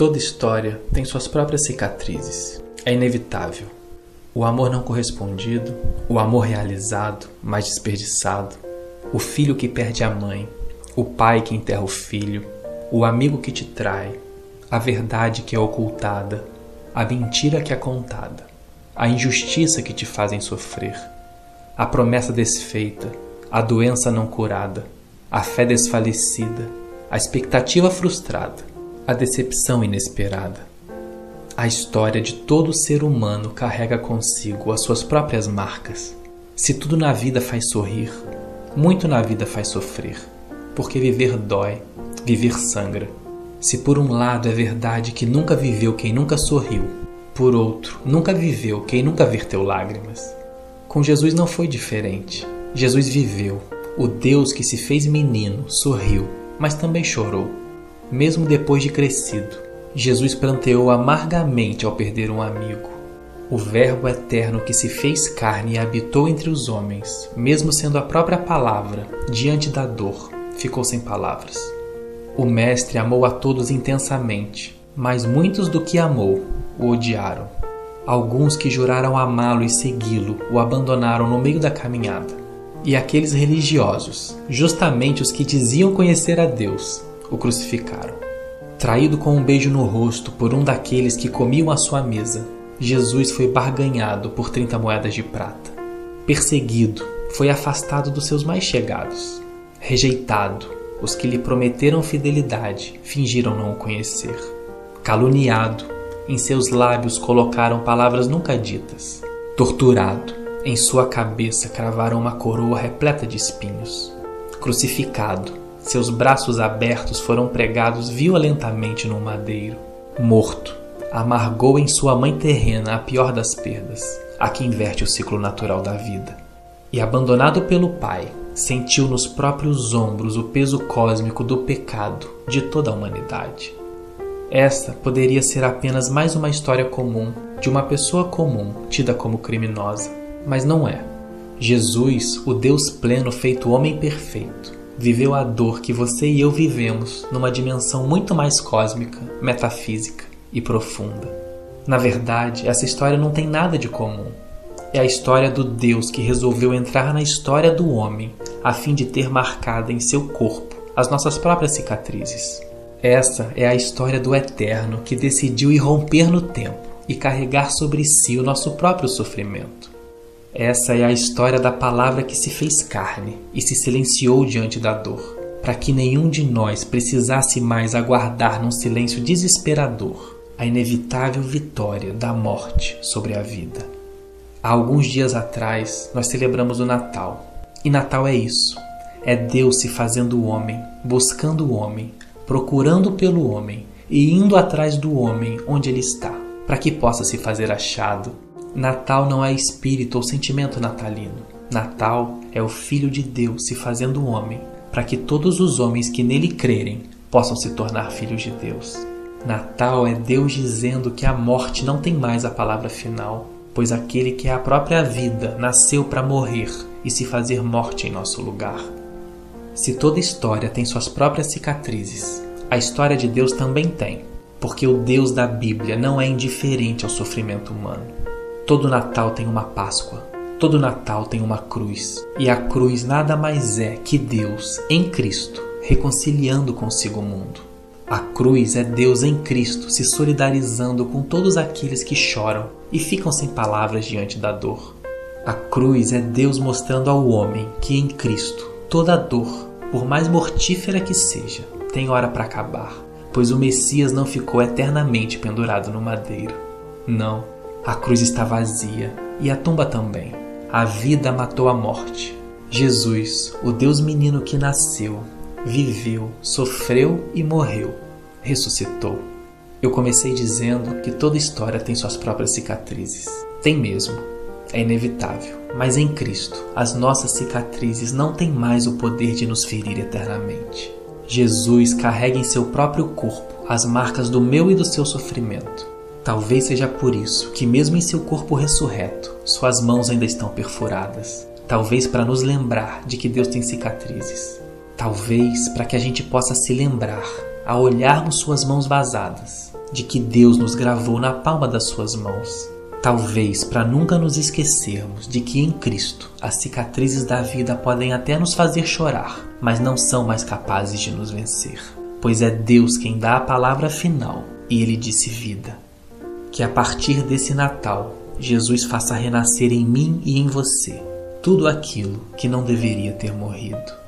Toda história tem suas próprias cicatrizes. É inevitável. O amor não correspondido, o amor realizado, mas desperdiçado, o filho que perde a mãe, o pai que enterra o filho, o amigo que te trai, a verdade que é ocultada, a mentira que é contada, a injustiça que te fazem sofrer, a promessa desfeita, a doença não curada, a fé desfalecida, a expectativa frustrada, a decepção inesperada. A história de todo ser humano carrega consigo as suas próprias marcas. Se tudo na vida faz sorrir, muito na vida faz sofrer, porque viver dói, viver sangra. Se por um lado é verdade que nunca viveu quem nunca sorriu, por outro, nunca viveu quem nunca verteu lágrimas. Com Jesus não foi diferente. Jesus viveu. O Deus que se fez menino sorriu, mas também chorou. Mesmo depois de crescido, Jesus pranteou amargamente ao perder um amigo. O Verbo eterno que se fez carne e habitou entre os homens, mesmo sendo a própria palavra, diante da dor, ficou sem palavras. O Mestre amou a todos intensamente, mas muitos do que amou o odiaram. Alguns que juraram amá-lo e segui-lo o abandonaram no meio da caminhada. E aqueles religiosos, justamente os que diziam conhecer a Deus, o crucificaram. Traído com um beijo no rosto por um daqueles que comiam à sua mesa, Jesus foi barganhado por 30 moedas de prata. Perseguido, foi afastado dos seus mais chegados. Rejeitado, os que lhe prometeram fidelidade fingiram não o conhecer. Caluniado, em seus lábios colocaram palavras nunca ditas. Torturado, em sua cabeça cravaram uma coroa repleta de espinhos. Crucificado, seus braços abertos foram pregados violentamente no madeiro. Morto, amargou em sua mãe terrena a pior das perdas, a que inverte o ciclo natural da vida. E abandonado pelo Pai, sentiu nos próprios ombros o peso cósmico do pecado de toda a humanidade. Esta poderia ser apenas mais uma história comum de uma pessoa comum tida como criminosa, mas não é. Jesus, o Deus pleno feito homem perfeito, viveu a dor que você e eu vivemos numa dimensão muito mais cósmica, metafísica e profunda. Na verdade, essa história não tem nada de comum. É a história do Deus que resolveu entrar na história do homem a fim de ter marcada em seu corpo as nossas próprias cicatrizes. Essa é a história do Eterno que decidiu irromper no tempo e carregar sobre si o nosso próprio sofrimento. Essa é a história da palavra que se fez carne e se silenciou diante da dor, para que nenhum de nós precisasse mais aguardar num silêncio desesperador a inevitável vitória da morte sobre a vida. Há alguns dias atrás nós celebramos o Natal, e Natal é isso: é Deus se fazendo homem, buscando o homem, procurando pelo homem e indo atrás do homem onde ele está, para que possa se fazer achado. Natal não é espírito ou sentimento natalino. Natal é o Filho de Deus se fazendo homem, para que todos os homens que nele crerem possam se tornar filhos de Deus. Natal é Deus dizendo que a morte não tem mais a palavra final, pois aquele que é a própria vida nasceu para morrer e se fazer morte em nosso lugar. Se toda história tem suas próprias cicatrizes, a história de Deus também tem, porque o Deus da Bíblia não é indiferente ao sofrimento humano. Todo Natal tem uma Páscoa, todo Natal tem uma cruz, e a cruz nada mais é que Deus, em Cristo, reconciliando consigo o mundo. A cruz é Deus em Cristo se solidarizando com todos aqueles que choram e ficam sem palavras diante da dor. A cruz é Deus mostrando ao homem que em Cristo toda dor por mais mortífera que seja, tem hora para acabar, pois o Messias não ficou eternamente pendurado no madeiro. Não, a cruz está vazia e a tumba também. A vida matou a morte. Jesus, o Deus menino que nasceu, viveu, sofreu e morreu, ressuscitou. Eu comecei dizendo que toda história tem suas próprias cicatrizes. Tem mesmo, é inevitável. Mas em Cristo, as nossas cicatrizes não têm mais o poder de nos ferir eternamente. Jesus carrega em seu próprio corpo as marcas do meu e do seu sofrimento. Talvez seja por isso que, mesmo em seu corpo ressurreto, suas mãos ainda estão perfuradas. Talvez para nos lembrar de que Deus tem cicatrizes. Talvez para que a gente possa se lembrar, ao olharmos suas mãos vazadas, de que Deus nos gravou na palma das suas mãos. Talvez para nunca nos esquecermos de que em Cristo as cicatrizes da vida podem até nos fazer chorar, mas não são mais capazes de nos vencer, pois é Deus quem dá a palavra final e Ele disse vida. Que a partir desse Natal, Jesus faça renascer em mim e em você tudo aquilo que não deveria ter morrido.